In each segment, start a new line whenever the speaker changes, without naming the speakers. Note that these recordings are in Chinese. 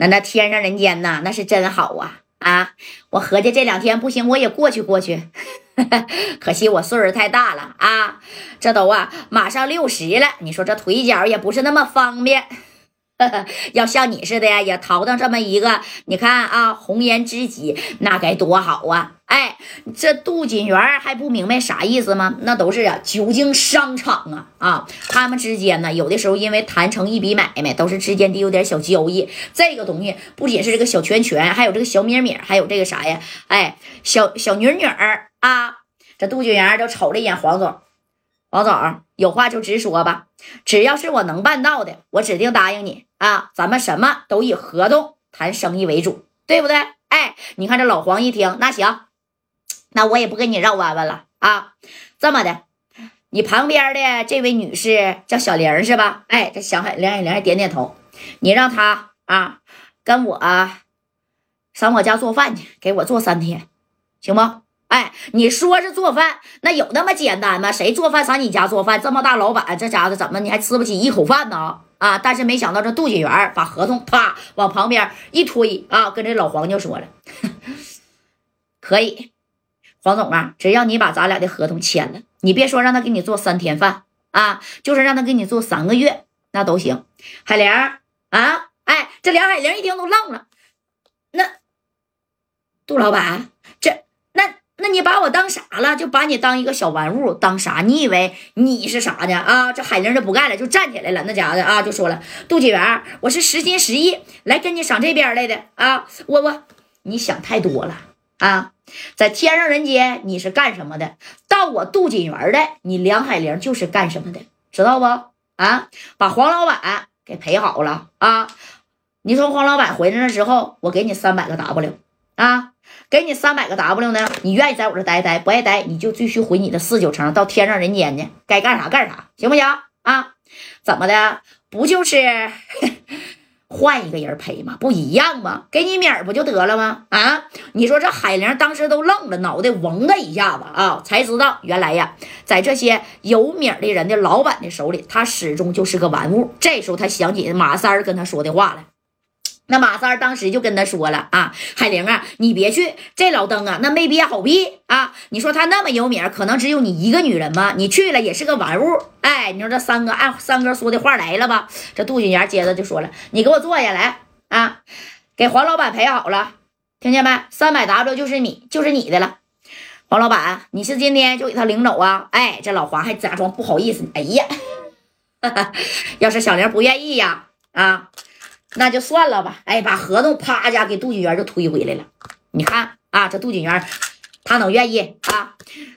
那那天上人间呐，那是真好啊啊！我合计这两天不行，我也过去过去。可惜我岁数太大了啊，这都啊马上六十了，你说这腿脚也不是那么方便。要像你似的呀，也淘到这么一个，你看啊，红颜知己那该多好啊！哎，这杜锦元还不明白啥意思吗？那都是啊，久经商场啊啊，他们之间呢，有的时候因为谈成一笔买卖，都是之间得有点小交易。这个东西不仅是这个小拳拳，还有这个小米米，还有这个啥呀？哎，小小女女儿啊，这杜锦元就瞅了一眼黄总。王总，有话就直说吧，只要是我能办到的，我指定答应你啊！咱们什么都以合同谈生意为主，对不对？哎，你看这老黄一听，那行，那我也不跟你绕弯弯了啊！这么的，你旁边的这位女士叫小玲是吧？哎，这小海梁海玲点点头，你让她啊跟我上我家做饭去，给我做三天，行不？哎，你说是做饭，那有那么简单吗？谁做饭上你家做饭？这么大老板，这家伙怎么你还吃不起一口饭呢？啊！但是没想到这杜锦元把合同啪往旁边一推啊，跟这老黄就说了：“ 可以，黄总啊，只要你把咱俩的合同签了，你别说让他给你做三天饭啊，就是让他给你做三个月，那都行。”海玲啊，哎，这梁海玲一听都愣了，那杜老板这。那你把我当啥了？就把你当一个小玩物，当啥？你以为你是啥呢？啊，这海玲就不干了，就站起来了。那家伙的啊，就说了：“杜锦元，我是实心实意来跟你上这边来的啊！我我，你想太多了啊！在天上人间你是干什么的？到我杜锦园的，你梁海玲就是干什么的，知道不？啊，把黄老板给陪好了啊！你从黄老板回来的时候，我给你三百个 W 啊！”给你三百个 W 呢，你愿意在我这待待，不爱待你就继续回你的四九城，到天上人间去，该干啥干啥，行不行啊？怎么的？不就是 换一个人陪吗？不一样吗？给你米儿不就得了吗？啊？你说这海玲当时都愣了，脑袋嗡的一下子啊，才知道原来呀，在这些有米的人的老板的手里，他始终就是个玩物。这时候他想起马三儿跟他说的话了。那马三当时就跟他说了啊，海玲啊，你别去，这老登啊，那没憋好屁啊！你说他那么有名，可能只有你一个女人吗？你去了也是个玩物。哎，你说这三哥按三哥说的话来了吧？这杜锦元接着就说了，你给我坐下来啊，给黄老板陪好了，听见没？三百 W 就是你，就是你的了。黄老板，你是今天就给他领走啊？哎，这老黄还假装不好意思，哎呀，要是小玲不愿意呀，啊。那就算了吧，哎，把合同啪一下给杜景元就推回来了。你看啊，这杜景元他能愿意啊？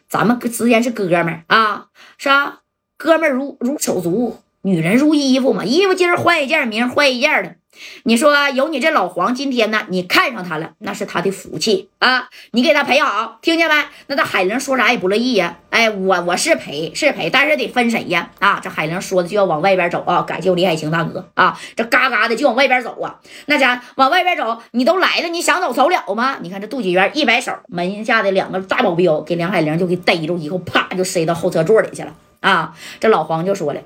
咱们之间是哥们儿啊，是啊，哥们儿如如手足，女人如衣服嘛，衣服今儿换一件，明儿换一件的。你说有你这老黄今天呢，你看上他了，那是他的福气啊！你给他陪好，听见没？那这海玲说啥也不乐意呀。哎，我我是陪是陪，但是得分谁呀？啊，这海玲说的就要往外边走啊！感谢李海清大哥啊！这嘎嘎的就往外边走啊！那家往外边走，你都来了，你想走走了吗？你看这杜锦元一摆手，门下的两个大保镖给梁海玲就给逮住以后，啪就塞到后车座里去了啊！这老黄就说了。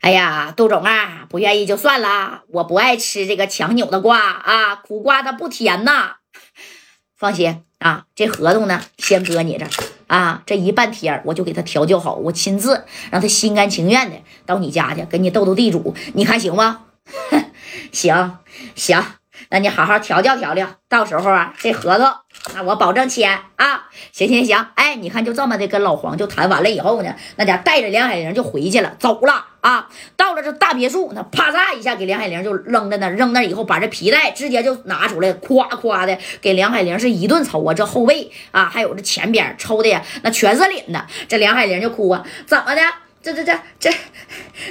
哎呀，杜总啊，不愿意就算了，我不爱吃这个强扭的瓜啊，苦瓜它不甜呐。放心啊，这合同呢，先搁你这啊，这一半天我就给他调教好，我亲自让他心甘情愿的到你家去跟你斗斗地主，你看行吗？行行。那你好好调教调教，到时候啊，这合同那我保证签啊！行行行，哎，你看就这么的跟老黄就谈完了以后呢，那家带着梁海玲就回去了，走了啊！到了这大别墅，那啪嚓一下给梁海玲就扔在那，扔那以后把这皮带直接就拿出来，夸夸的给梁海玲是一顿抽啊！这后背啊，还有这前边抽的呀，那全是领的。这梁海玲就哭啊，怎么的？这这这这，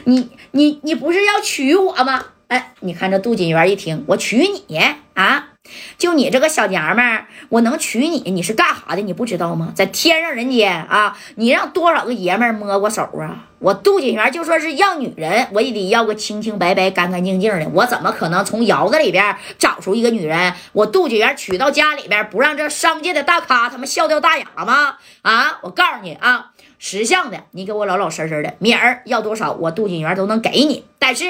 你你你不是要娶我吗？哎，你看这杜锦元一听，我娶你啊？就你这个小娘们儿，我能娶你？你是干啥的？你不知道吗？在天上人间啊，你让多少个爷们儿摸过手啊？我杜锦元就说是要女人，我也得要个清清白白、干干净净的。我怎么可能从窑子里边找出一个女人？我杜锦元娶到家里边，不让这商界的大咖他们笑掉大牙吗？啊！我告诉你啊，识相的，你给我老老实实的，明儿要多少，我杜锦元都能给你。但是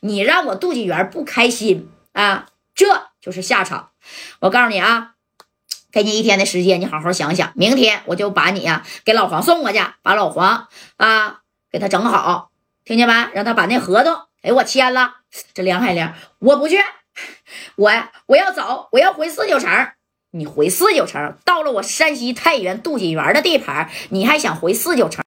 你让我杜锦元不开心啊，这就是下场。我告诉你啊，给你一天的时间，你好好想想，明天我就把你呀给老黄送过去，把老黄啊给他整好，听见没？让他把那合同给我签了。这梁海玲，我不去，我我要走，我要回四九城。你回四九城，到了我山西太原杜锦元的地盘，你还想回四九城？